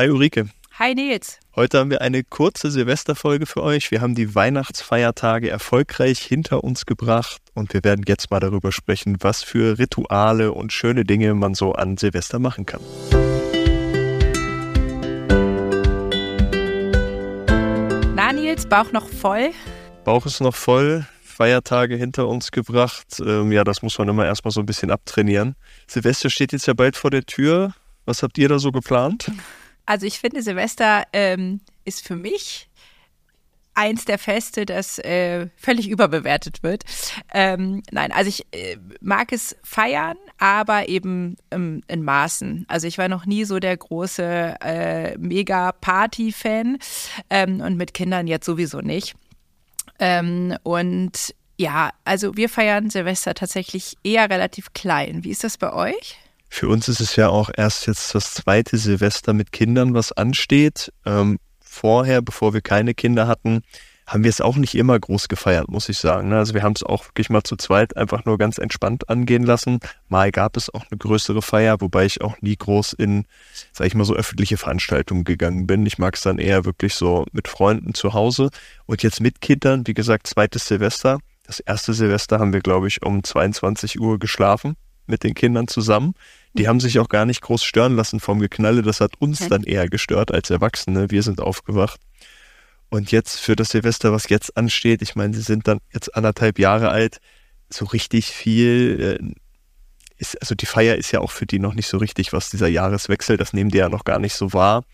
Hi Ulrike. Hi Nils. Heute haben wir eine kurze Silvesterfolge für euch. Wir haben die Weihnachtsfeiertage erfolgreich hinter uns gebracht und wir werden jetzt mal darüber sprechen, was für Rituale und schöne Dinge man so an Silvester machen kann. Na Nils, Bauch noch voll? Bauch ist noch voll. Feiertage hinter uns gebracht. Ähm, ja, das muss man immer erstmal so ein bisschen abtrainieren. Silvester steht jetzt ja bald vor der Tür. Was habt ihr da so geplant? Also ich finde, Silvester ähm, ist für mich eins der Feste, das äh, völlig überbewertet wird. Ähm, nein, also ich äh, mag es feiern, aber eben ähm, in Maßen. Also ich war noch nie so der große äh, Mega-Party-Fan ähm, und mit Kindern jetzt sowieso nicht. Ähm, und ja, also wir feiern Silvester tatsächlich eher relativ klein. Wie ist das bei euch? Für uns ist es ja auch erst jetzt das zweite Silvester mit Kindern, was ansteht. Ähm, vorher, bevor wir keine Kinder hatten, haben wir es auch nicht immer groß gefeiert, muss ich sagen. Also wir haben es auch wirklich mal zu zweit einfach nur ganz entspannt angehen lassen. Mal gab es auch eine größere Feier, wobei ich auch nie groß in, sag ich mal, so öffentliche Veranstaltungen gegangen bin. Ich mag es dann eher wirklich so mit Freunden zu Hause. Und jetzt mit Kindern, wie gesagt, zweites Silvester. Das erste Silvester haben wir, glaube ich, um 22 Uhr geschlafen mit den Kindern zusammen. Die haben sich auch gar nicht groß stören lassen vom Geknalle. Das hat uns dann eher gestört als Erwachsene. Wir sind aufgewacht. Und jetzt für das Silvester, was jetzt ansteht, ich meine, sie sind dann jetzt anderthalb Jahre alt, so richtig viel äh, ist, also die Feier ist ja auch für die noch nicht so richtig, was dieser Jahreswechsel, das nehmen die ja noch gar nicht so wahr.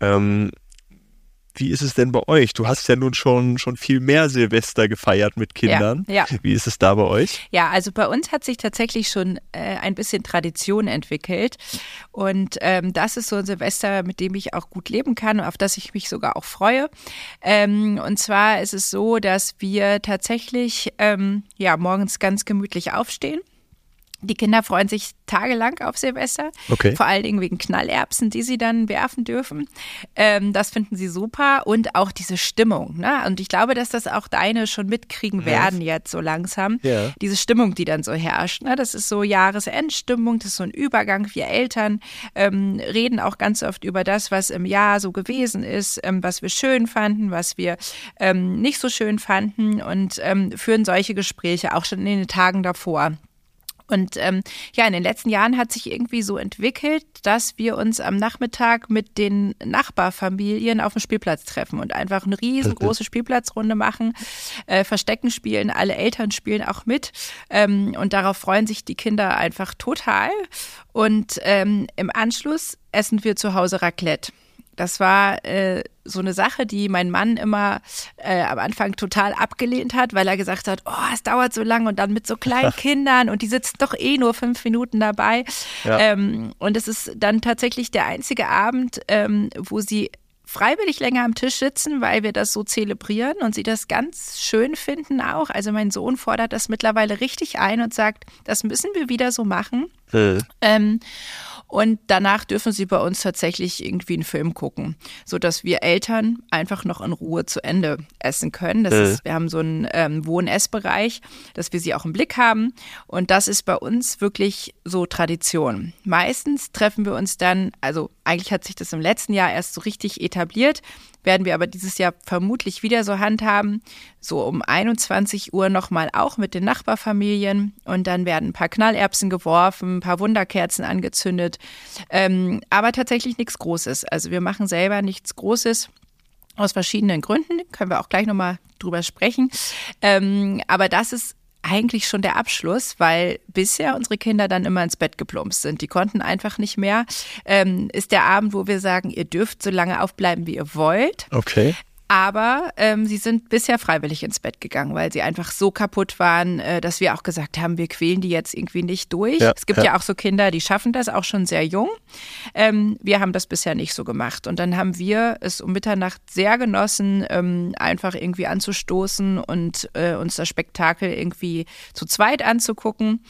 Ähm, wie ist es denn bei euch? Du hast ja nun schon, schon viel mehr Silvester gefeiert mit Kindern. Ja, ja. Wie ist es da bei euch? Ja, also bei uns hat sich tatsächlich schon äh, ein bisschen Tradition entwickelt. Und ähm, das ist so ein Silvester, mit dem ich auch gut leben kann und auf das ich mich sogar auch freue. Ähm, und zwar ist es so, dass wir tatsächlich ähm, ja, morgens ganz gemütlich aufstehen die Kinder freuen sich tagelang auf Silvester, okay. vor allen Dingen wegen Knallerbsen, die sie dann werfen dürfen. Ähm, das finden sie super und auch diese Stimmung. Ne? Und ich glaube, dass das auch deine schon mitkriegen werden jetzt so langsam. Ja. Diese Stimmung, die dann so herrscht. Ne? Das ist so Jahresendstimmung, das ist so ein Übergang. Wir Eltern ähm, reden auch ganz oft über das, was im Jahr so gewesen ist, ähm, was wir schön fanden, was wir ähm, nicht so schön fanden und ähm, führen solche Gespräche auch schon in den Tagen davor. Und ähm, ja, in den letzten Jahren hat sich irgendwie so entwickelt, dass wir uns am Nachmittag mit den Nachbarfamilien auf dem Spielplatz treffen und einfach eine riesengroße Spielplatzrunde machen, äh, Verstecken spielen, alle Eltern spielen auch mit ähm, und darauf freuen sich die Kinder einfach total. Und ähm, im Anschluss essen wir zu Hause Raclette. Das war äh, so eine Sache, die mein Mann immer äh, am Anfang total abgelehnt hat, weil er gesagt hat, oh, es dauert so lang und dann mit so kleinen Kindern und die sitzen doch eh nur fünf Minuten dabei. Ja. Ähm, und es ist dann tatsächlich der einzige Abend, ähm, wo sie freiwillig länger am Tisch sitzen, weil wir das so zelebrieren und sie das ganz schön finden auch. Also mein Sohn fordert das mittlerweile richtig ein und sagt, das müssen wir wieder so machen. Äh. Ähm, und danach dürfen sie bei uns tatsächlich irgendwie einen Film gucken, sodass wir Eltern einfach noch in Ruhe zu Ende essen können. Das äh. ist, wir haben so einen ähm, Wohn-Ess-Bereich, dass wir sie auch im Blick haben. Und das ist bei uns wirklich so Tradition. Meistens treffen wir uns dann, also eigentlich hat sich das im letzten Jahr erst so richtig etabliert, werden wir aber dieses Jahr vermutlich wieder so handhaben, so um 21 Uhr nochmal auch mit den Nachbarfamilien und dann werden ein paar Knallerbsen geworfen, ein paar Wunderkerzen angezündet, ähm, aber tatsächlich nichts Großes. Also wir machen selber nichts Großes. Aus verschiedenen Gründen, können wir auch gleich nochmal drüber sprechen. Ähm, aber das ist eigentlich schon der Abschluss, weil bisher unsere Kinder dann immer ins Bett geplumpst sind. Die konnten einfach nicht mehr. Ähm, ist der Abend, wo wir sagen, ihr dürft so lange aufbleiben, wie ihr wollt. Okay. Aber ähm, sie sind bisher freiwillig ins Bett gegangen, weil sie einfach so kaputt waren, äh, dass wir auch gesagt haben, wir quälen die jetzt irgendwie nicht durch. Ja, es gibt ja. ja. auch so Kinder, die schaffen das auch schon sehr jung. Ähm, wir haben das bisher nicht so gemacht. Und dann haben wir es um Mitternacht sehr genossen, ähm, einfach irgendwie anzustoßen und äh, uns das Spektakel irgendwie zu zweit anzugucken.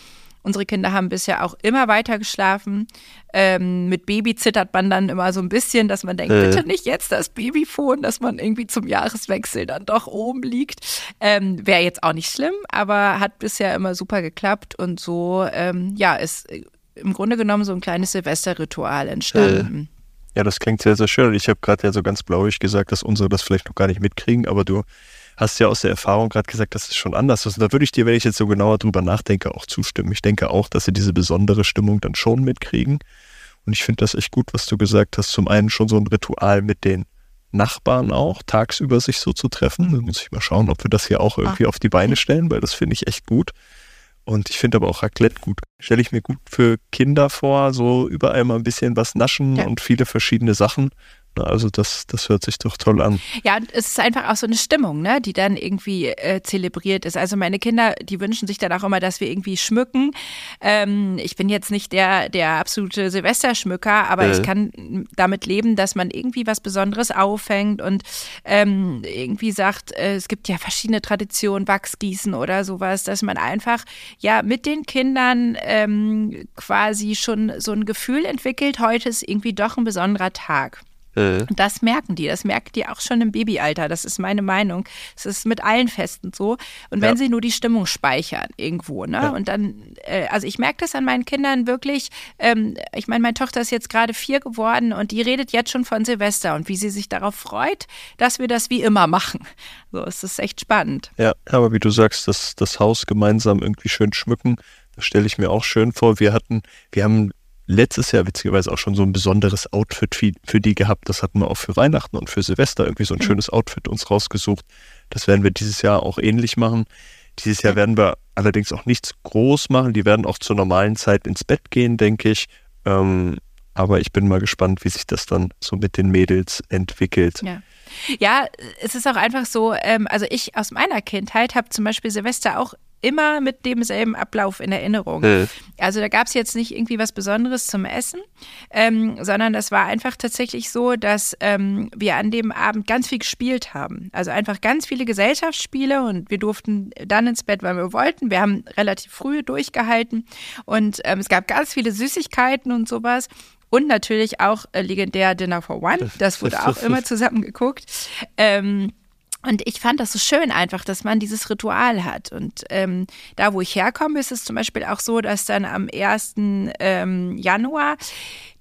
Unsere Kinder haben bisher auch immer weiter geschlafen. Ähm, mit Baby zittert man dann immer so ein bisschen, dass man denkt, äh. bitte nicht jetzt das Babyfon, dass man irgendwie zum Jahreswechsel dann doch oben liegt. Ähm, Wäre jetzt auch nicht schlimm, aber hat bisher immer super geklappt und so, ähm, ja, ist im Grunde genommen so ein kleines Silvesterritual entstanden. Äh. Ja, das klingt sehr, sehr schön. Ich habe gerade ja so ganz blauig gesagt, dass unsere das vielleicht noch gar nicht mitkriegen, aber du hast ja aus der Erfahrung gerade gesagt, dass es schon anders ist. Und da würde ich dir, wenn ich jetzt so genauer drüber nachdenke, auch zustimmen. Ich denke auch, dass sie diese besondere Stimmung dann schon mitkriegen. Und ich finde das echt gut, was du gesagt hast. Zum einen schon so ein Ritual mit den Nachbarn auch, tagsüber sich so zu treffen. Da muss ich mal schauen, ob wir das hier auch irgendwie auf die Beine stellen, weil das finde ich echt gut. Und ich finde aber auch Raclette gut. Stelle ich mir gut für Kinder vor, so überall mal ein bisschen was naschen ja. und viele verschiedene Sachen. Also das, das hört sich doch toll an. Ja, und es ist einfach auch so eine Stimmung, ne, die dann irgendwie äh, zelebriert ist. Also meine Kinder, die wünschen sich dann auch immer, dass wir irgendwie schmücken. Ähm, ich bin jetzt nicht der, der absolute Silvesterschmücker, aber äh. ich kann damit leben, dass man irgendwie was Besonderes auffängt und ähm, irgendwie sagt, äh, es gibt ja verschiedene Traditionen, Wachsgießen oder sowas, dass man einfach ja mit den Kindern ähm, quasi schon so ein Gefühl entwickelt, heute ist irgendwie doch ein besonderer Tag. Äh. Das merken die, das merken die auch schon im Babyalter. Das ist meine Meinung. Es ist mit allen Festen so. Und wenn ja. sie nur die Stimmung speichern irgendwo, ne? Ja. Und dann, äh, also ich merke das an meinen Kindern wirklich. Ähm, ich meine, meine Tochter ist jetzt gerade vier geworden und die redet jetzt schon von Silvester und wie sie sich darauf freut, dass wir das wie immer machen. So, es ist echt spannend. Ja, aber wie du sagst, das, das Haus gemeinsam irgendwie schön schmücken, das stelle ich mir auch schön vor. Wir hatten, wir haben letztes Jahr witzigerweise auch schon so ein besonderes Outfit für die gehabt. Das hatten wir auch für Weihnachten und für Silvester irgendwie so ein mhm. schönes Outfit uns rausgesucht. Das werden wir dieses Jahr auch ähnlich machen. Dieses Jahr werden wir allerdings auch nichts groß machen. Die werden auch zur normalen Zeit ins Bett gehen, denke ich. Ähm, aber ich bin mal gespannt, wie sich das dann so mit den Mädels entwickelt. Ja. Ja, es ist auch einfach so, ähm, also ich aus meiner Kindheit habe zum Beispiel Silvester auch immer mit demselben Ablauf in Erinnerung. Mhm. Also da gab es jetzt nicht irgendwie was Besonderes zum Essen, ähm, sondern das war einfach tatsächlich so, dass ähm, wir an dem Abend ganz viel gespielt haben. Also einfach ganz viele Gesellschaftsspiele und wir durften dann ins Bett, weil wir wollten. Wir haben relativ früh durchgehalten und ähm, es gab ganz viele Süßigkeiten und sowas. Und natürlich auch äh, legendär Dinner for One. Das wurde auch immer zusammen geguckt. Ähm, und ich fand das so schön einfach, dass man dieses Ritual hat. Und ähm, da, wo ich herkomme, ist es zum Beispiel auch so, dass dann am 1. Ähm, Januar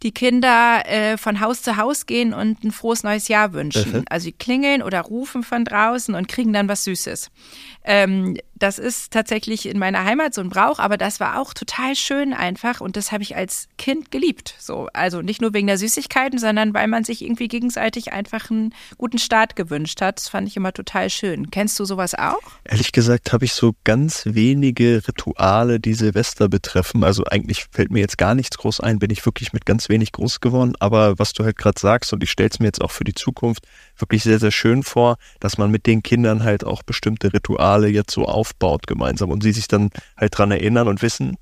die Kinder äh, von Haus zu Haus gehen und ein frohes neues Jahr wünschen. Mhm. Also sie klingeln oder rufen von draußen und kriegen dann was Süßes. Ähm, das ist tatsächlich in meiner Heimat so ein Brauch, aber das war auch total schön einfach und das habe ich als Kind geliebt. So, also nicht nur wegen der Süßigkeiten, sondern weil man sich irgendwie gegenseitig einfach einen guten Start gewünscht hat. Das fand ich immer total schön. Kennst du sowas auch? Ehrlich gesagt habe ich so ganz wenige Rituale, die Silvester betreffen. Also eigentlich fällt mir jetzt gar nichts groß ein, bin ich wirklich mit ganz wenig groß geworden. Aber was du halt gerade sagst, und ich stelle es mir jetzt auch für die Zukunft wirklich sehr, sehr schön vor, dass man mit den Kindern halt auch bestimmte Rituale jetzt so aufbaut gemeinsam und sie sich dann halt dran erinnern und wissen,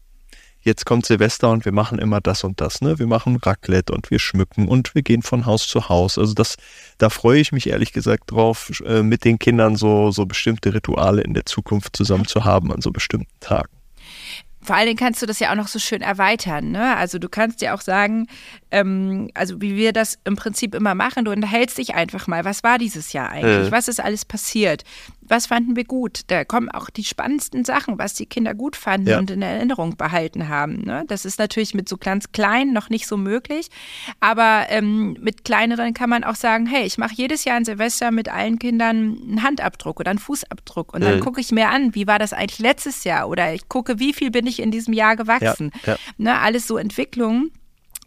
jetzt kommt Silvester und wir machen immer das und das, ne? Wir machen Raclette und wir schmücken und wir gehen von Haus zu Haus. Also das, da freue ich mich ehrlich gesagt drauf, äh, mit den Kindern so, so bestimmte Rituale in der Zukunft zusammen zu haben an so bestimmten Tagen. Vor allen Dingen kannst du das ja auch noch so schön erweitern. Ne? Also du kannst ja auch sagen, ähm, also wie wir das im Prinzip immer machen, du unterhältst dich einfach mal. Was war dieses Jahr eigentlich? Äh. Was ist alles passiert? Was fanden wir gut? Da kommen auch die spannendsten Sachen, was die Kinder gut fanden ja. und in Erinnerung behalten haben. Ne? Das ist natürlich mit so ganz kleinen noch nicht so möglich, aber ähm, mit kleineren kann man auch sagen, hey, ich mache jedes Jahr ein Silvester mit allen Kindern einen Handabdruck oder einen Fußabdruck und dann mhm. gucke ich mir an, wie war das eigentlich letztes Jahr oder ich gucke, wie viel bin ich in diesem Jahr gewachsen. Ja, ja. Ne? Alles so Entwicklungen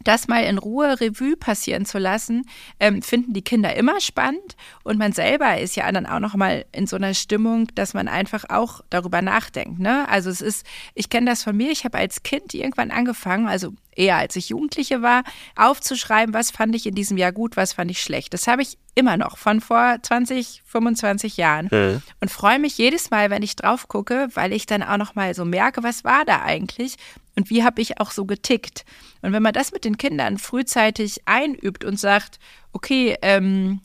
das mal in Ruhe Revue passieren zu lassen, ähm, finden die Kinder immer spannend und man selber ist ja dann auch noch mal in so einer Stimmung, dass man einfach auch darüber nachdenkt. Ne? Also es ist, ich kenne das von mir. Ich habe als Kind irgendwann angefangen, also eher als ich Jugendliche war, aufzuschreiben, was fand ich in diesem Jahr gut, was fand ich schlecht. Das habe ich immer noch von vor 20, 25 Jahren mhm. und freue mich jedes Mal, wenn ich drauf gucke, weil ich dann auch noch mal so merke, was war da eigentlich und wie habe ich auch so getickt. Und wenn man das mit den Kindern frühzeitig einübt und sagt, okay, ähm,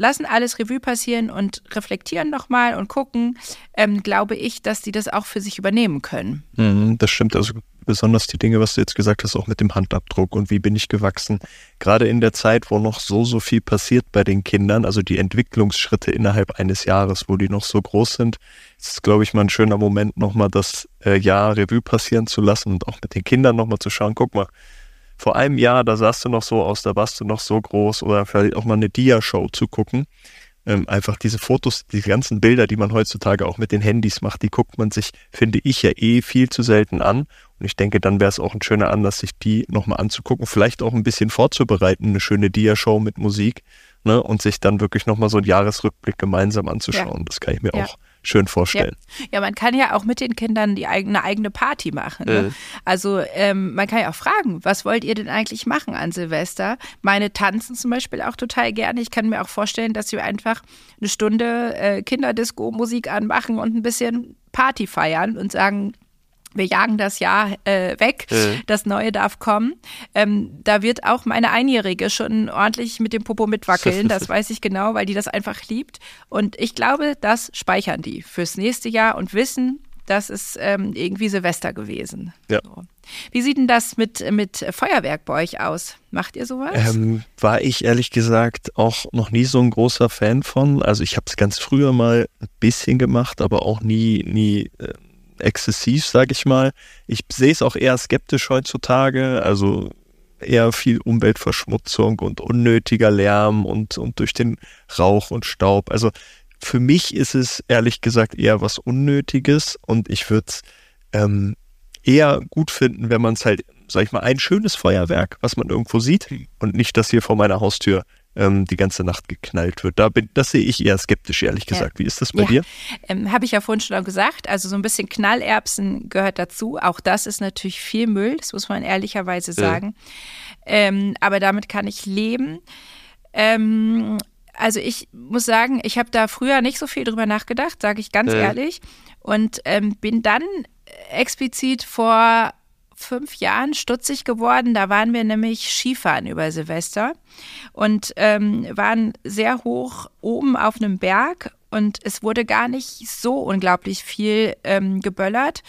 lassen alles Revue passieren und reflektieren nochmal und gucken, ähm, glaube ich, dass die das auch für sich übernehmen können. Mhm, das stimmt. Also besonders die Dinge, was du jetzt gesagt hast, auch mit dem Handabdruck und wie bin ich gewachsen. Gerade in der Zeit, wo noch so, so viel passiert bei den Kindern, also die Entwicklungsschritte innerhalb eines Jahres, wo die noch so groß sind, ist es, glaube ich, mal ein schöner Moment, nochmal das äh, Jahr Revue passieren zu lassen und auch mit den Kindern nochmal zu schauen, guck mal, vor einem Jahr, da sahst du noch so aus, da warst du noch so groß oder vielleicht auch mal eine Dia-Show zu gucken. Ähm, einfach diese Fotos, die ganzen Bilder, die man heutzutage auch mit den Handys macht, die guckt man sich, finde ich ja eh viel zu selten an. Und ich denke, dann wäre es auch ein schöner Anlass, sich die nochmal anzugucken, vielleicht auch ein bisschen vorzubereiten, eine schöne Dia-Show mit Musik, ne, und sich dann wirklich nochmal so einen Jahresrückblick gemeinsam anzuschauen. Ja. Das kann ich mir ja. auch schön vorstellen. Ja. ja. man kann ja auch mit den Kindern die eigene, eigene Party machen. Ne? Mhm. Also ähm, man kann ja auch fragen, was wollt ihr denn eigentlich machen an Silvester? Meine tanzen zum Beispiel auch total gerne. Ich kann mir auch vorstellen, dass wir einfach eine Stunde äh, Kinderdisco-Musik anmachen und ein bisschen Party feiern und sagen, wir jagen das Jahr äh, weg, mhm. das Neue darf kommen. Ähm, da wird auch meine Einjährige schon ordentlich mit dem Popo mitwackeln, das weiß ich genau, weil die das einfach liebt. Und ich glaube, das speichern die fürs nächste Jahr und wissen, das ist ähm, irgendwie Silvester gewesen. Ja. So. Wie sieht denn das mit, mit Feuerwerk bei euch aus? Macht ihr sowas? Ähm, war ich ehrlich gesagt auch noch nie so ein großer Fan von. Also ich habe es ganz früher mal ein bisschen gemacht, aber auch nie, nie. Äh exzessiv, sage ich mal. Ich sehe es auch eher skeptisch heutzutage, also eher viel Umweltverschmutzung und unnötiger Lärm und, und durch den Rauch und Staub. Also für mich ist es ehrlich gesagt eher was Unnötiges und ich würde es ähm, eher gut finden, wenn man es halt, sag ich mal, ein schönes Feuerwerk, was man irgendwo sieht und nicht das hier vor meiner Haustür ähm, die ganze Nacht geknallt wird. Da bin, das sehe ich eher skeptisch, ehrlich gesagt. Ja. Wie ist das bei ja. dir? Ähm, Habe ich ja vorhin schon gesagt. Also so ein bisschen Knallerbsen gehört dazu. Auch das ist natürlich viel Müll, das muss man ehrlicherweise sagen. Ja. Ähm, aber damit kann ich leben. Ähm, also ich muss sagen, ich habe da früher nicht so viel drüber nachgedacht, sage ich ganz ehrlich. Und ähm, bin dann explizit vor fünf Jahren stutzig geworden. Da waren wir nämlich Skifahren über Silvester und ähm, waren sehr hoch oben auf einem Berg und es wurde gar nicht so unglaublich viel ähm, geböllert.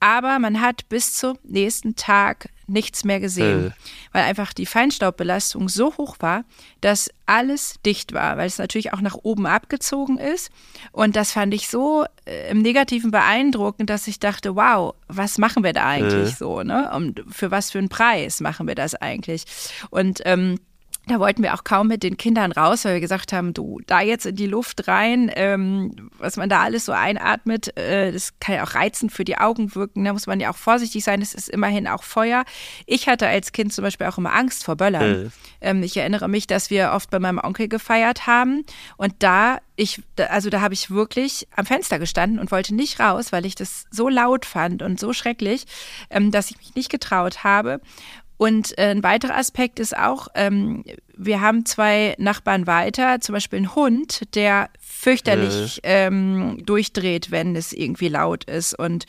Aber man hat bis zum nächsten Tag nichts mehr gesehen, äh. weil einfach die Feinstaubbelastung so hoch war, dass alles dicht war, weil es natürlich auch nach oben abgezogen ist. Und das fand ich so äh, im Negativen beeindruckend, dass ich dachte, wow, was machen wir da eigentlich äh. so, ne? Und für was für einen Preis machen wir das eigentlich? Und ähm, da wollten wir auch kaum mit den Kindern raus, weil wir gesagt haben, du, da jetzt in die Luft rein, ähm, was man da alles so einatmet, äh, das kann ja auch reizend für die Augen wirken. Da muss man ja auch vorsichtig sein, es ist immerhin auch Feuer. Ich hatte als Kind zum Beispiel auch immer Angst vor Böllern. Äh. Ähm, ich erinnere mich, dass wir oft bei meinem Onkel gefeiert haben und da ich, also da habe ich wirklich am Fenster gestanden und wollte nicht raus, weil ich das so laut fand und so schrecklich, ähm, dass ich mich nicht getraut habe. Und äh, ein weiterer Aspekt ist auch, ähm, wir haben zwei Nachbarn weiter, zum Beispiel einen Hund, der fürchterlich äh. ähm, durchdreht, wenn es irgendwie laut ist und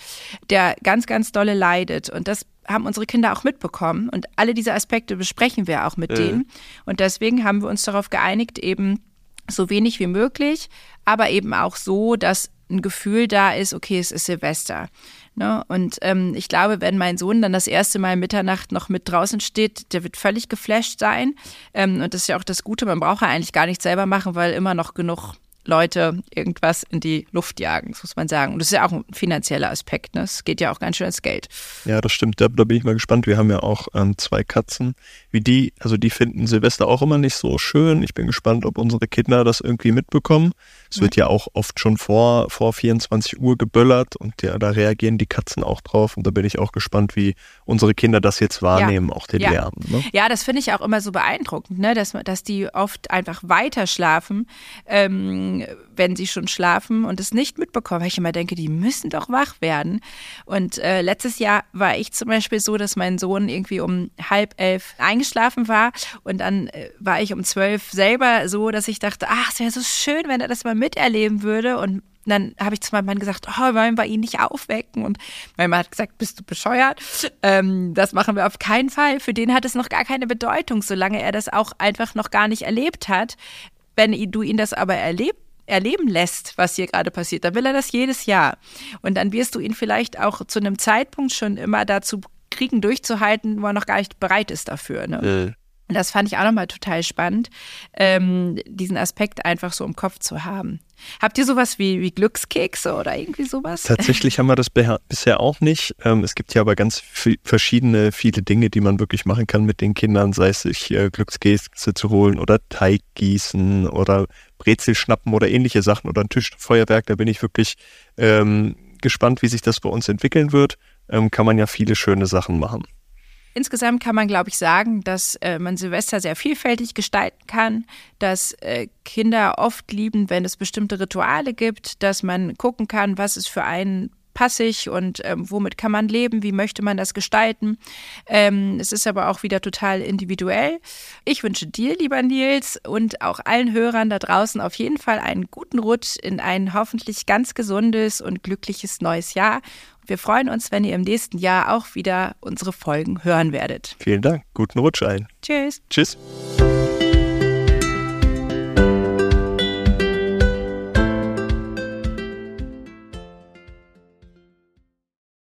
der ganz, ganz dolle leidet. Und das haben unsere Kinder auch mitbekommen. Und alle diese Aspekte besprechen wir auch mit äh. denen. Und deswegen haben wir uns darauf geeinigt, eben so wenig wie möglich, aber eben auch so, dass ein Gefühl da ist, okay, es ist Silvester. Ne? Und ähm, ich glaube, wenn mein Sohn dann das erste Mal Mitternacht noch mit draußen steht, der wird völlig geflasht sein. Ähm, und das ist ja auch das Gute, man braucht ja eigentlich gar nichts selber machen, weil immer noch genug Leute irgendwas in die Luft jagen, muss man sagen. Und das ist ja auch ein finanzieller Aspekt. Ne? Es geht ja auch ganz schön ins Geld. Ja, das stimmt. Da, da bin ich mal gespannt. Wir haben ja auch ähm, zwei Katzen. Wie die, also die finden Silvester auch immer nicht so schön. Ich bin gespannt, ob unsere Kinder das irgendwie mitbekommen. Es wird ja auch oft schon vor, vor 24 Uhr geböllert und ja, da reagieren die Katzen auch drauf. Und da bin ich auch gespannt, wie unsere Kinder das jetzt wahrnehmen, ja. auch den ja. Lärm. Ne? Ja, das finde ich auch immer so beeindruckend, ne? dass, dass die oft einfach weiter schlafen, ähm, wenn sie schon schlafen und es nicht mitbekommen. Weil ich immer denke, die müssen doch wach werden. Und äh, letztes Jahr war ich zum Beispiel so, dass mein Sohn irgendwie um halb elf eingeschlafen war und dann äh, war ich um zwölf selber so, dass ich dachte, ach, es wäre so schön, wenn er das mal miterleben würde. Und dann habe ich zu meinem Mann gesagt, oh, wollen wir ihn nicht aufwecken? Und mein Mann hat gesagt, bist du bescheuert? Ähm, das machen wir auf keinen Fall. Für den hat es noch gar keine Bedeutung, solange er das auch einfach noch gar nicht erlebt hat. Wenn du ihn das aber erlebt, erleben lässt, was hier gerade passiert, dann will er das jedes Jahr. Und dann wirst du ihn vielleicht auch zu einem Zeitpunkt schon immer dazu kriegen, durchzuhalten, wo er noch gar nicht bereit ist dafür. Ne? Äh. Und das fand ich auch nochmal total spannend, ähm, diesen Aspekt einfach so im Kopf zu haben. Habt ihr sowas wie, wie Glückskekse oder irgendwie sowas? Tatsächlich haben wir das bisher auch nicht. Ähm, es gibt ja aber ganz verschiedene, viele Dinge, die man wirklich machen kann mit den Kindern, sei es sich äh, Glückskekse zu holen oder Teig gießen oder Brezel schnappen oder ähnliche Sachen oder ein Tischfeuerwerk. Da bin ich wirklich ähm, gespannt, wie sich das bei uns entwickeln wird. Ähm, kann man ja viele schöne Sachen machen. Insgesamt kann man, glaube ich, sagen, dass äh, man Silvester sehr vielfältig gestalten kann, dass äh, Kinder oft lieben, wenn es bestimmte Rituale gibt, dass man gucken kann, was ist für einen passig und ähm, womit kann man leben, wie möchte man das gestalten. Ähm, es ist aber auch wieder total individuell. Ich wünsche dir, lieber Nils, und auch allen Hörern da draußen auf jeden Fall einen guten Rutsch in ein hoffentlich ganz gesundes und glückliches neues Jahr wir freuen uns, wenn ihr im nächsten Jahr auch wieder unsere Folgen hören werdet. Vielen Dank. Guten Rutsch ein. Tschüss. Tschüss.